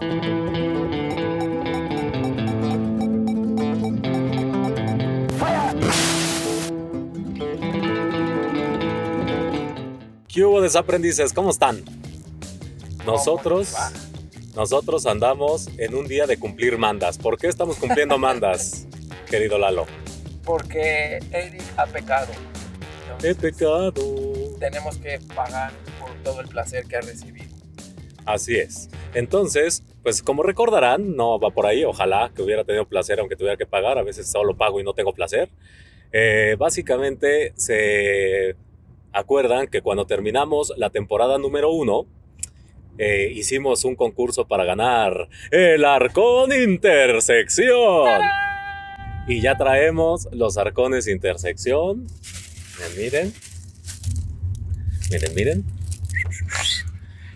¿Qué hubo desaprendices? ¿Cómo están? Nosotros, nosotros andamos en un día de cumplir mandas. ¿Por qué estamos cumpliendo mandas, querido Lalo? Porque Eric ha pecado. He pecado. Tenemos que pagar por todo el placer que ha recibido. Así es. Entonces, pues como recordarán, no va por ahí. Ojalá que hubiera tenido placer aunque tuviera que pagar. A veces solo pago y no tengo placer. Eh, básicamente se acuerdan que cuando terminamos la temporada número uno, eh, hicimos un concurso para ganar el Arcón Intersección. Y ya traemos los arcones intersección. Miren, miren, miren.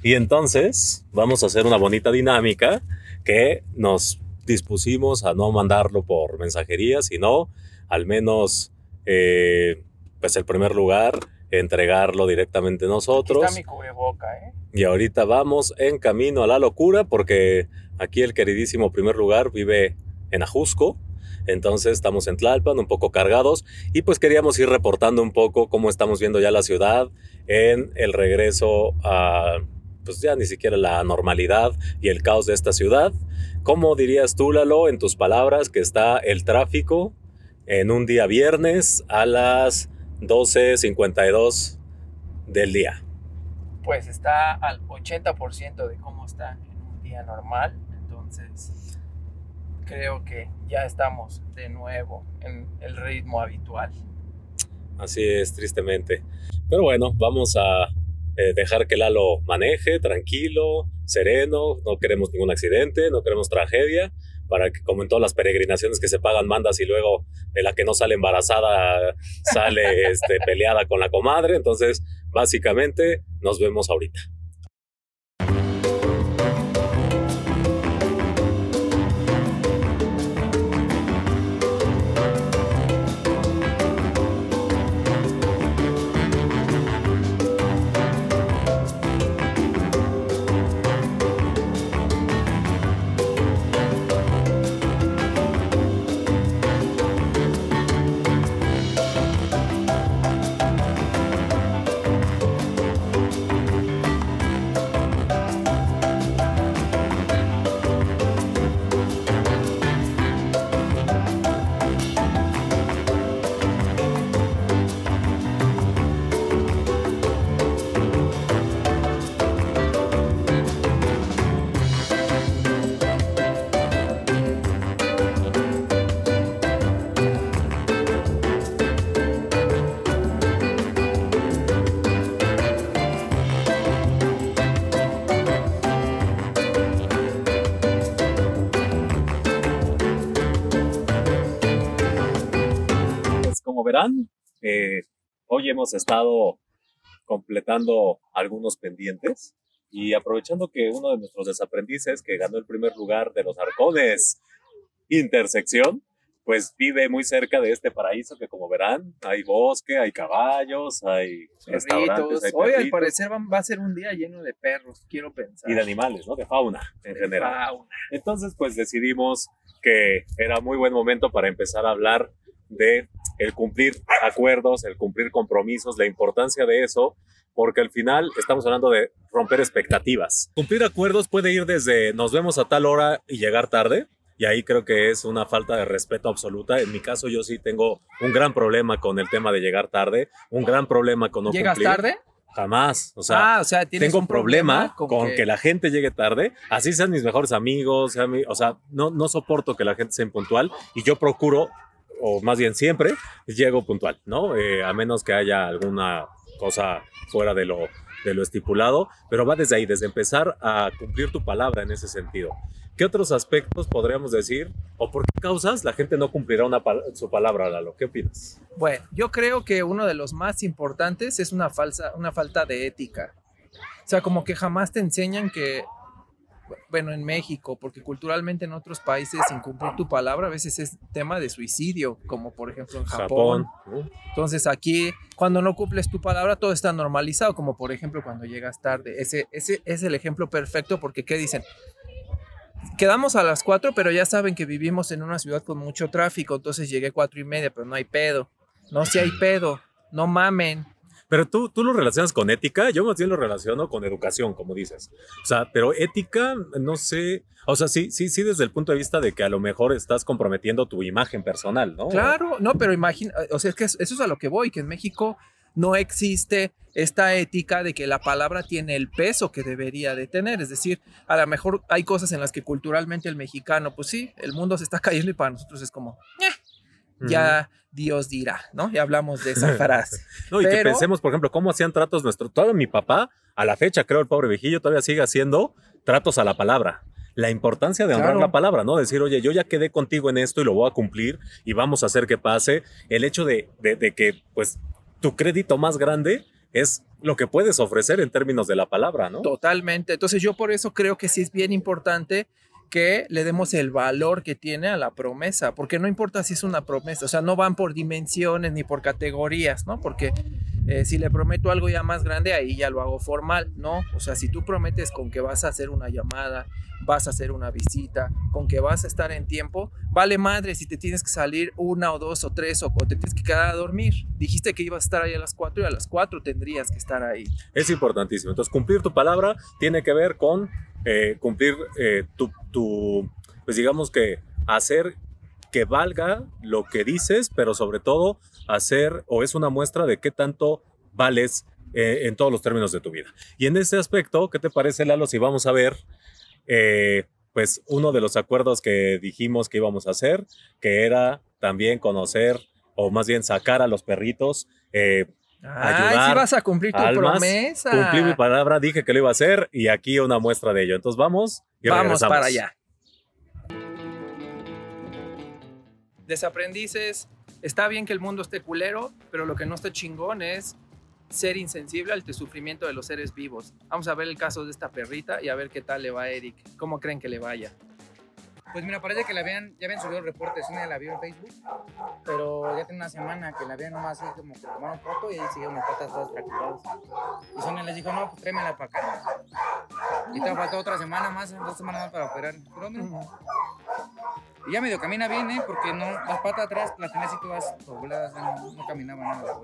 Y entonces vamos a hacer una bonita dinámica que nos dispusimos a no mandarlo por mensajería, sino al menos, eh, pues el primer lugar entregarlo directamente nosotros. Aquí está mi cubreboca, ¿eh? Y ahorita vamos en camino a la locura porque aquí el queridísimo primer lugar vive en Ajusco. Entonces estamos en Tlalpan, un poco cargados, y pues queríamos ir reportando un poco cómo estamos viendo ya la ciudad en el regreso a, pues ya ni siquiera la normalidad y el caos de esta ciudad. ¿Cómo dirías tú, Lalo, en tus palabras, que está el tráfico en un día viernes a las 12.52 del día. Pues está al 80% de cómo está en un día normal. Entonces, creo que ya estamos de nuevo en el ritmo habitual. Así es, tristemente. Pero bueno, vamos a eh, dejar que Lalo maneje tranquilo, sereno, no queremos ningún accidente, no queremos tragedia para que, como en todas las peregrinaciones que se pagan mandas y luego de la que no sale embarazada sale este, peleada con la comadre. Entonces, básicamente, nos vemos ahorita. Verán, eh, hoy hemos estado completando algunos pendientes y aprovechando que uno de nuestros desaprendices que ganó el primer lugar de los arcones intersección, pues vive muy cerca de este paraíso que como verán, hay bosque, hay caballos, hay restaurantes, hay Hoy al parecer va, a ser un día lleno de perros, quiero pensar. Y de animales, ¿no? De fauna en general. Entonces pues decidimos que era muy buen momento para empezar a hablar de el cumplir acuerdos, el cumplir compromisos, la importancia de eso, porque al final estamos hablando de romper expectativas. Cumplir acuerdos puede ir desde nos vemos a tal hora y llegar tarde, y ahí creo que es una falta de respeto absoluta. En mi caso yo sí tengo un gran problema con el tema de llegar tarde, un gran problema con no ¿Llegas tarde? Jamás. O sea, ah, tengo un problema, con, que... la gente llegue tarde. Así sean mis mejores amigos. o sea, no, no soporto que la gente sea impuntual y yo procuro o más bien siempre, llego puntual, ¿no? Eh, a menos que haya alguna cosa fuera de lo, de lo estipulado, pero va desde ahí, desde empezar a cumplir tu palabra en ese sentido. ¿Qué otros aspectos podríamos decir o por qué causas la gente no cumplirá una, su palabra, Lalo? ¿Qué opinas? Bueno, yo creo que uno de los más importantes es una, falsa, una falta de ética. O sea, como que jamás te enseñan que bueno, en México, porque culturalmente en otros países incumplir tu palabra a veces es tema de suicidio, como por ejemplo en Japón. Entonces aquí, cuando no cumples tu palabra, todo está normalizado, como por ejemplo cuando llegas tarde. Ese, ese es el ejemplo perfecto porque, ¿qué dicen? quedamos a las 4, pero ya saben que vivimos en una ciudad con mucho tráfico, entonces llegué cuatro y media, pero no hay pedo. No si hay pedo, no mamen. Pero tú, tú lo relacionas con ética, yo más bien lo relaciono con educación, como dices. O sea, pero ética, no sé, o sea, sí, sí, sí, desde el punto de vista de que a lo mejor estás comprometiendo tu imagen personal, ¿no? Claro, no, pero imagina, o sea, es que eso es a lo que voy, que en México no existe esta ética de que la palabra tiene el peso que debería de tener. Es decir, a lo mejor hay cosas en las que culturalmente el mexicano, pues sí, el mundo se está cayendo y para nosotros es como, eh, ya Dios dirá, ¿no? Y hablamos de esa frase. no, y que pensemos, por ejemplo, cómo hacían tratos nuestros. Todo mi papá, a la fecha, creo, el pobre viejillo todavía sigue haciendo tratos a la palabra la importancia de honrar la palabra, ¿no? Decir, oye, yo ya quedé contigo en esto y lo voy a cumplir y vamos a hacer que pase. El hecho de, de que, pues, tu crédito más grande es lo que puedes ofrecer en términos de la palabra, ¿no? Totalmente. Entonces yo por eso creo que sí es bien importante que le demos el valor que tiene a la promesa, porque no importa si es una promesa, o sea, no van por dimensiones ni por categorías, ¿no? Porque eh, si le prometo algo ya más grande, ahí ya lo hago formal, ¿no? O sea, si tú prometes con que vas a hacer una llamada, vas a hacer una visita, con que vas a estar en tiempo, vale madre si te tienes que salir una o dos o tres o, te tienes que quedar a dormir. Dijiste que ibas a estar ahí a las cuatro y a las cuatro tendrías que estar ahí. Es importantísimo. Entonces, cumplir tu palabra tiene que ver con eh, cumplir eh, tu, tu, pues digamos que hacer que valga lo que dices, pero sobre todo hacer o es una muestra de qué tanto vales eh, en todos los términos de tu vida. Y en ese aspecto, ¿qué te parece, Lalo, si vamos a ver pues uno de los acuerdos que dijimos que íbamos a hacer, que era también conocer o más bien sacar a los perritos. Ay, si vas a cumplir tu promesa. Cumplí mi palabra, dije que lo iba a hacer y aquí una muestra de ello. Entonces vamos y Vamos para allá. desaprendices, está bien que el mundo esté culero, pero lo que no está chingón es ser insensible al sufrimiento de los seres vivos. Vamos a ver el caso de esta perrita y a ver qué tal le va a Eric. ¿Cómo creen que le vaya? Pues mira, parece que la habían, ya habían subido reportes, una la vio en Facebook, pero ya tiene una semana que la habían nomás así como que tomaron foto y ahí siguieron las patas todas fracturadas. Y Sonia les dijo, no, pues tráemela para acá. Y te faltó otra semana más, dos semanas más para operar. Pero y ya medio camina bien, ¿eh? Porque no, las patas atrás las tenés y todas dobladas, no, no caminaba nada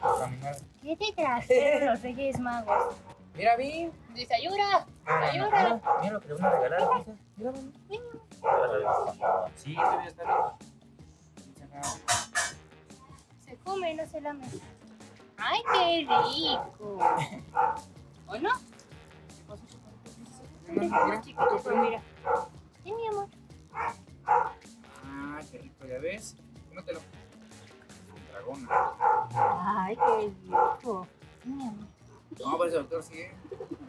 la ¿Qué te trajeron los Reyes Magos? Mira, vi. Dice, ayuda, ayuda. Mira, lo que le van a regalar, Mira, mira. Sí, todavía está bien. Se come, no se lame. ¡Ay, qué rico! ¿O no? Mira, chiquito, mira. Sí, mi amor. Ah, qué rico, ya ves. No te lo. Dragón. Ay, qué rico. No, pues el doctor sigue. ¿Cómo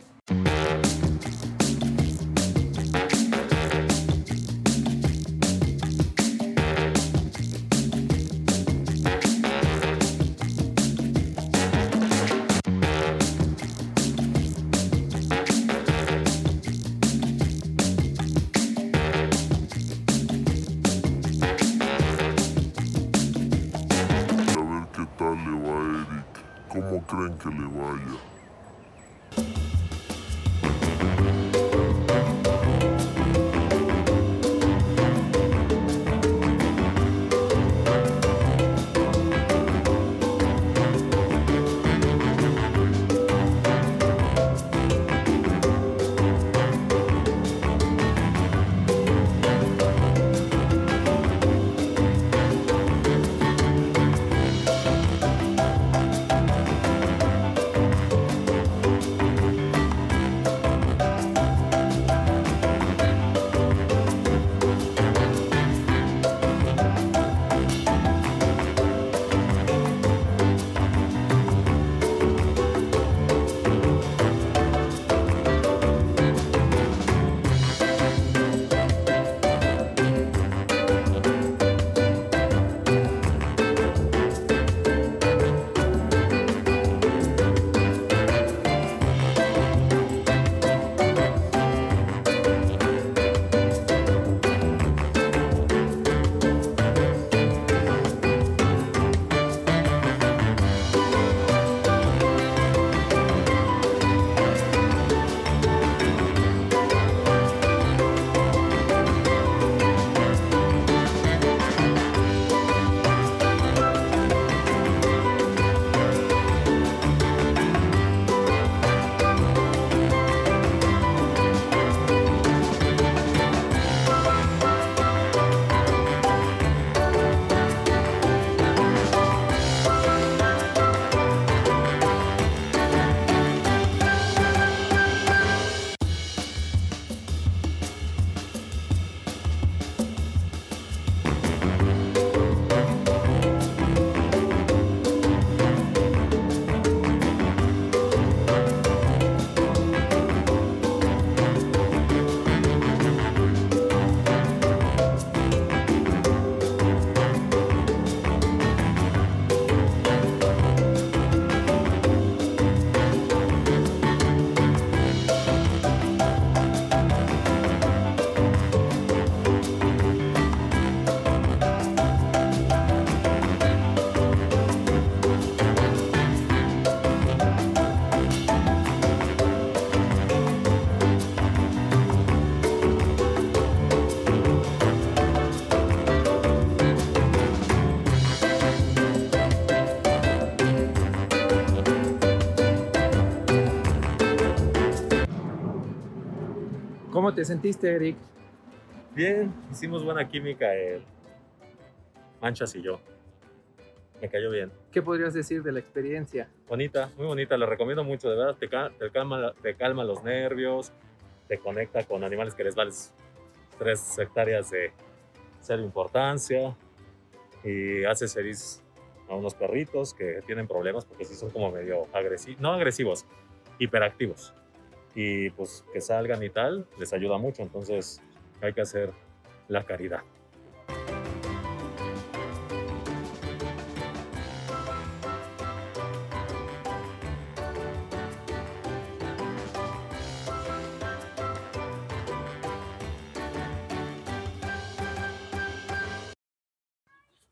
¿Cómo te sentiste, Eric? Bien, hicimos buena química el Manchas y yo. Me cayó bien. ¿Qué podrías decir de la experiencia? Bonita, muy bonita, la recomiendo mucho, de verdad, te, ca- te calma, te calma los nervios, te conecta con animales que les vales tres hectáreas de cero importancia y haces feliz a unos perritos que tienen problemas porque sí son como medio agresivos, no agresivos, hiperactivos. Y pues que salgan y tal, les ayuda mucho, entonces hay que hacer la caridad.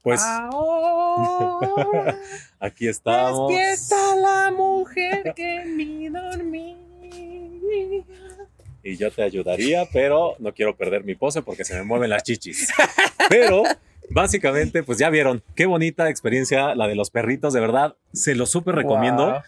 Pues Ahora aquí estamos. despierta la mujer que mi dormía. Y yo te ayudaría, pero no quiero perder mi pose porque se me mueven las chichis. Pero básicamente, pues ya vieron, qué bonita experiencia la de los perritos, de verdad, se lo súper recomiendo. Wow.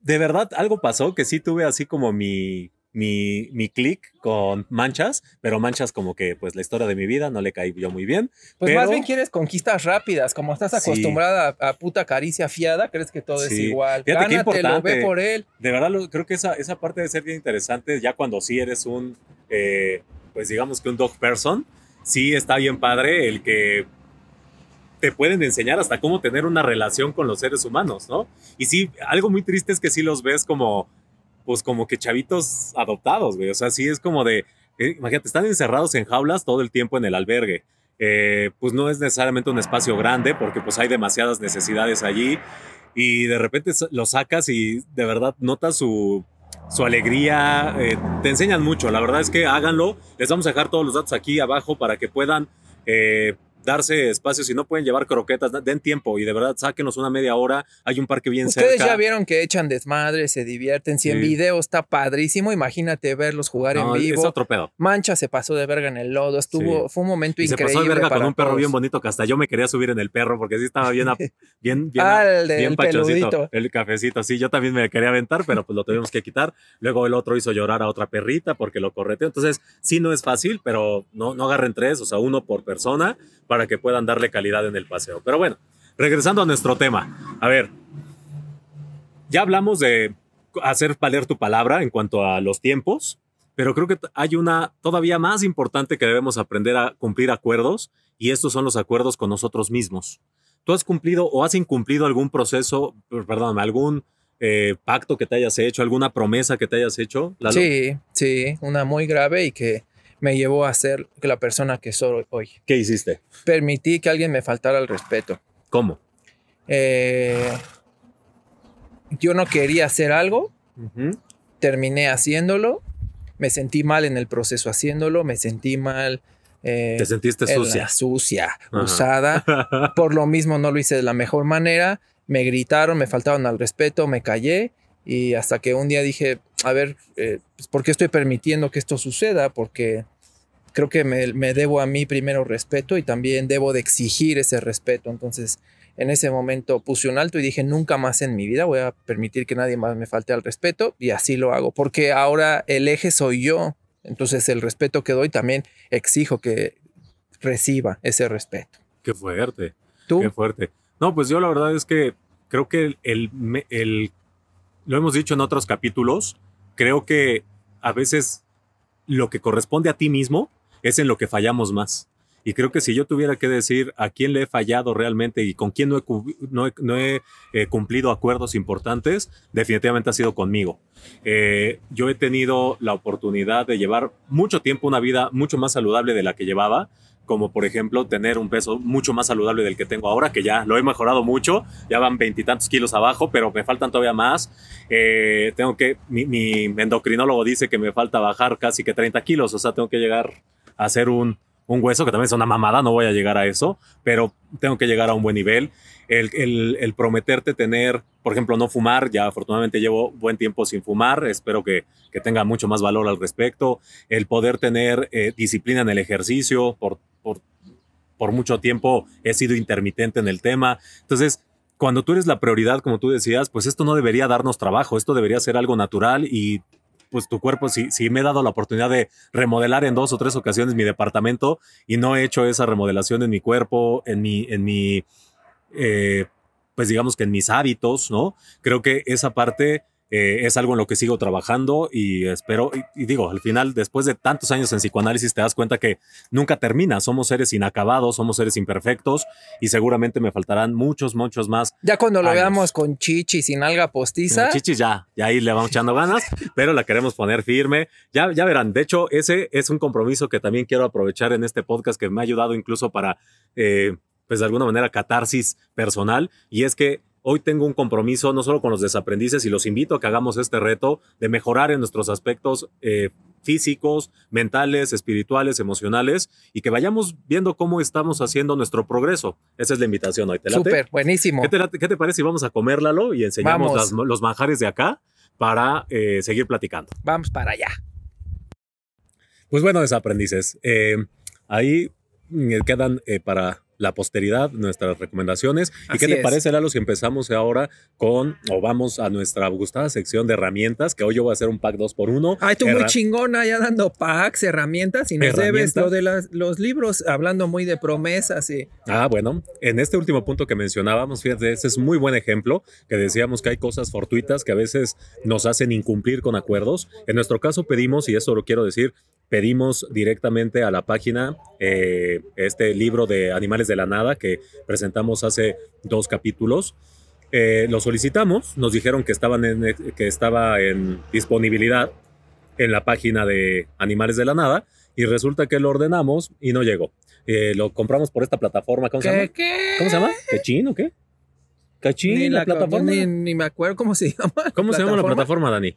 De verdad, algo pasó que sí tuve así como mi, mi, mi clic con manchas, pero manchas como que pues la historia de mi vida no le caí yo muy bien. Pues Pero- más bien quieres conquistas rápidas, como estás Sí. acostumbrada a, a puta caricia fiada, crees que todo es igual. Fíjate qué Gánatelo, importante. ve por él. De verdad, lo- creo que esa, esa parte debe ser bien interesante ya cuando sí eres un, eh, pues digamos que un dog person, sí está bien padre el que te pueden enseñar hasta cómo tener una relación con los seres humanos, ¿no? Y sí, algo muy triste es que sí los ves como, pues como que chavitos adoptados, güey. O sea, sí es como de, eh, imagínate, están encerrados en jaulas todo el tiempo en el albergue. Eh, pues no es necesariamente un espacio grande porque pues hay demasiadas necesidades allí y de repente lo sacas y de verdad notas su, su alegría, eh, te enseñan mucho, la verdad es que háganlo, les vamos a dejar todos los datos aquí abajo para que puedan darse espacio, si no pueden llevar croquetas, den tiempo y de verdad sáquenos una media hora, hay un parque bien Ustedes cerca. ya vieron que echan desmadre, se divierten. Si en Sí. video está padrísimo, imagínate verlos jugar No, en es vivo. otro pedo. Mancha se pasó de verga en el lodo. Estuvo, Sí. fue un momento Y se increíble. pasó de verga con un perro todos. bien bonito que hasta yo me quería subir en el perro porque sí estaba bien, bien, bien, el del bien pachoncito. peludito. El cafecito, sí, yo también me quería aventar, pero pues lo tuvimos que quitar. Luego el otro hizo llorar a otra perrita porque lo correteó. Entonces, sí, no es fácil, pero no, no agarren tres, o sea, uno por persona para que puedan darle calidad en el paseo. Pero bueno, regresando a nuestro tema. A ver, ya hablamos de hacer valer tu palabra en cuanto a los tiempos, pero creo que hay una todavía más importante que debemos aprender a cumplir acuerdos y estos son los acuerdos con nosotros mismos. ¿Tú has cumplido o has incumplido algún proceso, per- perdóname, algún eh, pacto que te hayas hecho, alguna promesa que te hayas hecho? Lalo? Sí, sí, una muy grave y que me llevó a ser la persona que soy hoy. ¿Qué hiciste? Permití que alguien me faltara el respeto. ¿Cómo? Eh, yo no quería hacer algo, terminé haciéndolo, me sentí mal en el proceso haciéndolo, me sentí mal. eh, Te sentiste sucia. sucia, Ajá. usada. Por lo mismo no lo hice de la mejor manera. Me gritaron, me faltaron al respeto, me callé y hasta que un día dije, a ver, eh, pues, ¿por qué estoy permitiendo que esto suceda? Porque creo que me, me debo a mí primero respeto y también debo de exigir ese respeto. Entonces, en ese momento puse un alto y dije, nunca más en mi vida voy a permitir que nadie más me falte al respeto y así lo hago, porque ahora el eje soy yo. Entonces, el respeto que doy también exijo que reciba ese respeto. Qué fuerte. ¿Tú? Qué fuerte. No, pues yo la verdad es que creo que el, el- lo hemos dicho en otros capítulos, creo que a veces lo que corresponde a ti mismo es en lo que fallamos más. Y creo que si yo tuviera que decir a quién le he fallado realmente y con quién no he, eh, cumplido acuerdos importantes, definitivamente ha sido conmigo. Eh, yo he tenido la oportunidad de llevar mucho tiempo una vida mucho más saludable de la que llevaba, como por ejemplo tener un peso mucho más saludable del que tengo ahora, que ya lo he mejorado mucho, ya van veintitantos kilos abajo, pero me faltan todavía más. Eh, tengo que, mi, mi endocrinólogo dice que me falta bajar casi que 30 kilos, o sea, tengo que llegar a hacer un, un hueso, que también es una mamada, no voy a llegar a eso, pero tengo que llegar a un buen nivel. El, el- el prometerte tener, por ejemplo, no fumar, ya afortunadamente llevo buen tiempo sin fumar, espero que, que tenga mucho más valor al respecto. El poder tener eh, disciplina en el ejercicio, por, por, mucho tiempo he sido intermitente en el tema. Entonces, cuando tú eres la prioridad, como tú decías, pues esto no debería darnos trabajo, esto debería ser algo natural y pues tu cuerpo, sí, sí me he dado la oportunidad de remodelar en dos o tres ocasiones mi departamento y no he hecho esa remodelación en mi cuerpo, en mi, en mi, eh, pues digamos que en mis hábitos, ¿no? Creo que esa parte eh, es algo en lo que sigo trabajando y espero, y, digo, al final, después de tantos años en psicoanálisis, te das cuenta que nunca termina. Somos seres inacabados, somos seres imperfectos y seguramente me faltarán muchos, muchos más. Ya cuando lo veamos con chichi sin alga postiza. chichi ya, ya ahí le vamos echando ganas, pero la queremos poner firme. Ya, ya verán, de hecho, ese es un compromiso que también quiero aprovechar en este podcast que me ha ayudado incluso para, eh, pues de alguna manera, catarsis personal y es que Hoy tengo un compromiso no solo con los desaprendices y los invito a que hagamos este reto de mejorar en nuestros aspectos eh, físicos, mentales, espirituales, emocionales y que vayamos viendo cómo estamos haciendo nuestro progreso. Esa es la invitación hoy. ¿Te Súper, buenísimo. ¿Qué te, parece si vamos a comérlalo y enseñamos los manjares de acá para eh, seguir platicando? Vamos para allá. Pues bueno, desaprendices. Eh, ahí mm, quedan para la posteridad, nuestras recomendaciones. ¿Y qué te parece, Lalo, si empezamos ahora con, o vamos a nuestra gustada sección de herramientas, que hoy yo voy a hacer un pack 2 por 1 Ay, tú muy chingona ya dando packs, herramientas, y nos debes lo de los libros, hablando muy de promesas y... Ah, bueno, en este último punto que mencionábamos, fíjate, ese es muy buen ejemplo, que decíamos que hay cosas fortuitas que a veces nos hacen incumplir con acuerdos. En nuestro caso pedimos, y eso lo quiero decir, pedimos directamente a la página eh, este libro de Animales de la Nada que presentamos hace dos capítulos. Eh, lo solicitamos, nos dijeron que, estaban en, que estaba en disponibilidad en la página de Animales de la Nada y resulta que lo ordenamos y no llegó. Eh, lo compramos por esta plataforma. ¿Cómo se llama? ¿Cómo se llama? ¿Quechín o qué? ¿Cachín? la, plataforma? Ni, me acuerdo cómo se llama. ¿Cómo se llama la plataforma, Dani?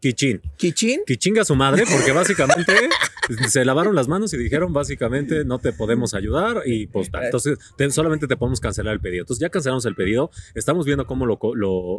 Kichín. ¿Kichín? Kichinga su madre, porque básicamente se lavaron las manos y dijeron básicamente no te podemos ayudar y pues Entonces solamente te podemos cancelar el pedido. Entonces ya cancelamos el pedido, estamos viendo cómo lo,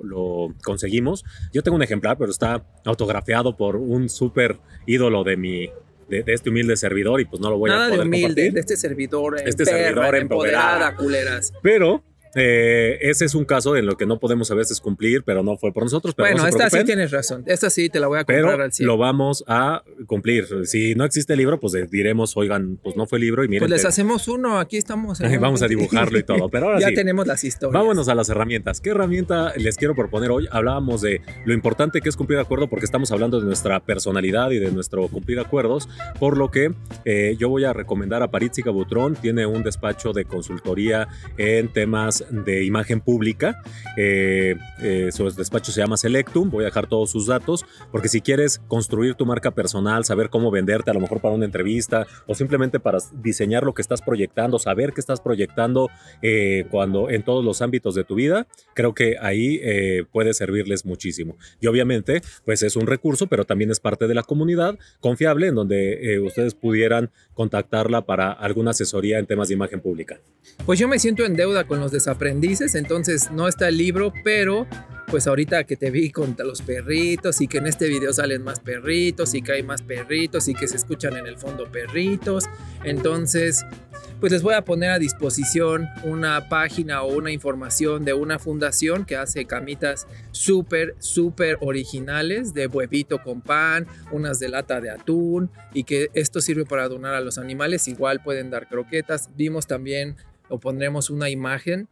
lo, conseguimos. Yo tengo un ejemplar, pero está autografiado por un súper ídolo de mi, de, este humilde servidor y pues no lo voy a poder de humilde, de este servidor, este servidor empoderada, culeras. Pero eh, ese es un caso en lo que no podemos a veces cumplir, pero no fue por nosotros. Pero bueno, esta sí tienes razón. Esta sí te la voy a comprar pero al Lo vamos a cumplir. Si no existe el libro, pues diremos, oigan, pues no fue libro y miren. Pues les hacemos uno, aquí estamos. vamos a dibujarlo y todo. Pero ahora ya tenemos las historias. Vámonos a las herramientas. ¿Qué herramienta les quiero proponer hoy? Hablábamos de lo importante que es cumplir acuerdo porque estamos hablando de nuestra personalidad y de nuestro cumplir acuerdos, por lo que eh, yo voy a recomendar a Paritzica Butrón. Tiene un despacho de consultoría en temas de imagen pública. Eh, eh, su despacho se llama Selectum. Voy a dejar todos sus datos porque si quieres construir tu marca personal, saber cómo venderte a lo mejor para una entrevista o simplemente para diseñar lo que estás proyectando, saber qué estás proyectando eh, cuando en todos los ámbitos de tu vida, creo que ahí puede servirles muchísimo. Y obviamente, pues es un recurso, pero también es parte de la comunidad confiable en donde ustedes pudieran contactarla para alguna asesoría en temas de imagen pública. Pues yo me siento en deuda con los desaprendices, entonces no está el libro, pero pues ahorita que te vi con los perritos y que en este video salen más perritos y que hay más perritos y que se escuchan en el fondo perritos, entonces pues les voy a poner a disposición una página o una información de una fundación que hace camitas súper, súper originales de huevito con pan, unas de lata de atún y que esto sirve para donar a los animales, igual pueden dar croquetas. Vimos también o pondremos una imagen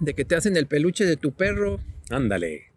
de que te hacen el peluche de tu perro. Ándale.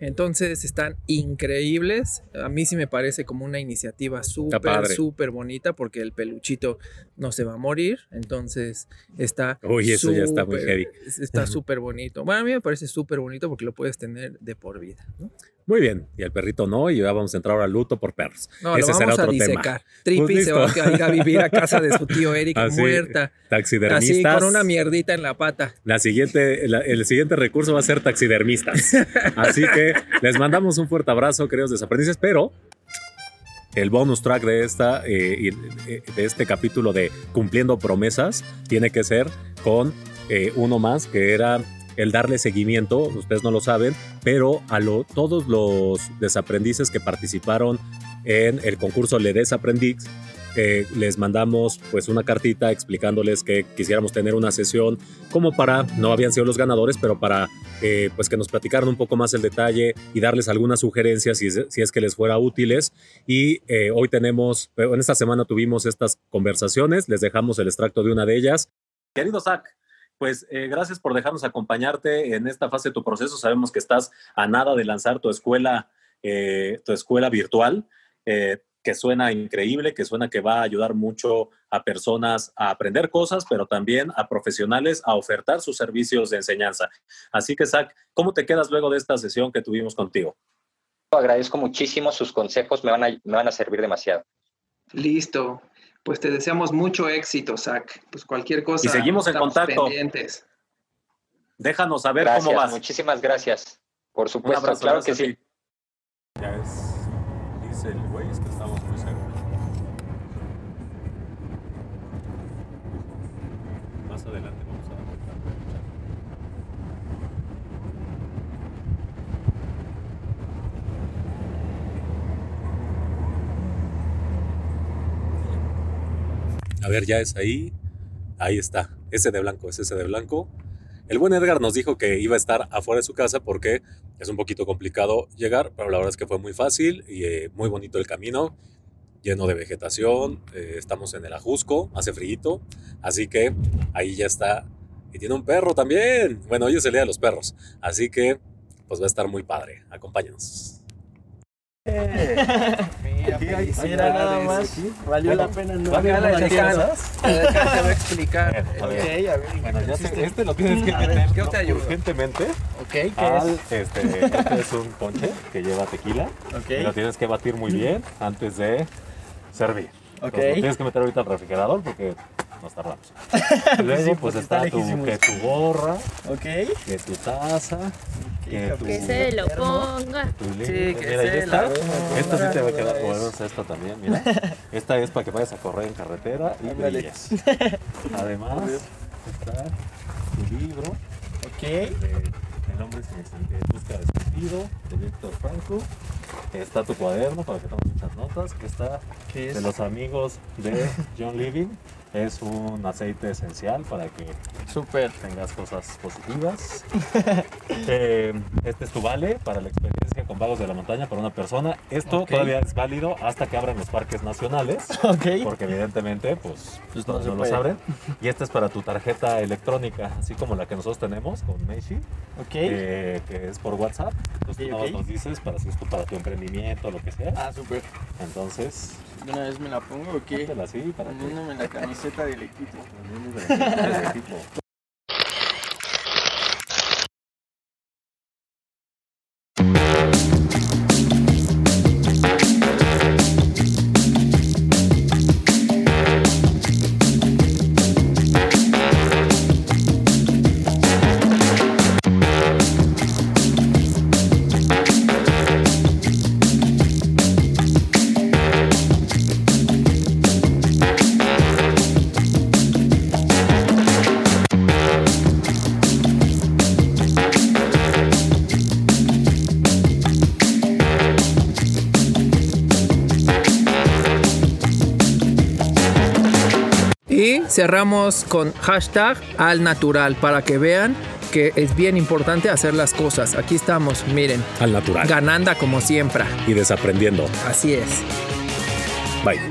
Entonces están increíbles. A mí sí me parece como una iniciativa súper, súper bonita porque el peluchito no se va a morir. Entonces está. Uy, eso ya está muy heavy. Está súper bonito. Bueno, a mí me parece súper bonito porque lo puedes tener de por vida. ¿no? Muy bien, y el perrito no, y ya vamos a entrar ahora al luto por perros. No, Ese lo vamos será otro a disecar. Tema. Trippy pues se va a ir a vivir a casa de su tío Eric muerta. Taxidermistas. Así, con una mierdita en la pata. La siguiente, el siguiente recurso va a ser taxidermistas. Así que les mandamos un fuerte abrazo, queridos desaprendices, pero el bonus track de, esta, eh, eh, de este capítulo de Cumpliendo Promesas tiene que ser con eh, uno más que era el darle seguimiento, ustedes no lo saben, pero a todos los desaprendices que participaron en el concurso Le Desaprendiz, eh, les mandamos pues una cartita explicándoles que quisiéramos tener una sesión como para, no habían sido los ganadores, pero para eh, pues que nos platicaran un poco más el detalle y darles algunas sugerencias si, es que les fuera útiles. Y eh, hoy tenemos, en esta semana tuvimos estas conversaciones, les dejamos el extracto de una de ellas. Querido Zach, pues gracias por dejarnos acompañarte en esta fase de tu proceso. Sabemos que estás a nada de lanzar tu escuela, tu escuela virtual que suena increíble, que suena que va a ayudar mucho a personas a aprender cosas, pero también a profesionales a ofertar sus servicios de enseñanza. Así que, Zach, ¿cómo te quedas luego de esta sesión que tuvimos contigo? Agradezco muchísimo sus consejos, me van a, me van a servir demasiado. Listo. Pues te deseamos mucho éxito, Zach. Pues cualquier cosa. Y seguimos en contacto. Pendientes. Déjanos saber cómo vas. Muchísimas gracias. Por supuesto, claro que sí. Estamos muy cerca. Más adelante vamos a dar A ver, ya es ahí. Ahí está. Ese de blanco, es ese de blanco. El buen Edgar nos dijo que iba a estar afuera de su casa porque es un poquito complicado llegar, pero la verdad es que fue muy fácil y eh, muy bonito el camino, lleno de vegetación. Eh, estamos en el Ajusco, hace frío, así que ahí ya está. Y tiene un perro también. Bueno, hoy es el día los perros, así que pues va a estar muy padre. Acompáñanos. Mira, Mira nada más, valió la pena no te va a explicar. A ver, Ok, a ver. Bueno, ya sé, este lo tienes que meter yo te ayudo. urgentemente Ok, ¿qué al, es? este, este es un ponche que lleva tequila y lo tienes que batir muy bien antes de servir. ok. Entonces, lo tienes que meter ahorita al refrigerador porque nos tardamos. Luego, Sí, pues está, está tu, lejísimos. que tu gorra, Ok. que tu taza, que tu, Que se lo ponga. tu. Sí, que mira, se ahí está. Esta sí te va a quedar bueno, esta también, mira. Esta es para que vayas a correr en carretera y brilles. Además, está tu libro Ok. de El hombre en busca de sentido, de Víctor Franco. Está tu cuaderno para que tomes muchas notas, que está ¿Qué de los amigos de John Living. Es un aceite esencial para que Súper. tengas cosas positivas. Eh, este es tu vale para la experiencia con vagos de la montaña para una persona. Esto Ok. todavía es válido hasta que abran los parques nacionales, Ok. porque evidentemente pues, Pues no no, los abren. Y este es para tu tarjeta electrónica, así como la que nosotros tenemos con Meshi, Ok. eh, que es por WhatsApp. Entonces tú nos dices para si es tu- para tu emprendimiento, lo que sea. Ah, súper. Entonces, De una vez me la pongo, ok. póntela así para que Poniéndome la camiseta del equipo. del equipo. Cerramos con hashtag al natural para que vean que es bien importante hacer las cosas. Aquí estamos, miren, Al natural. ganando como siempre. Y desaprendiendo. Así es. Bye.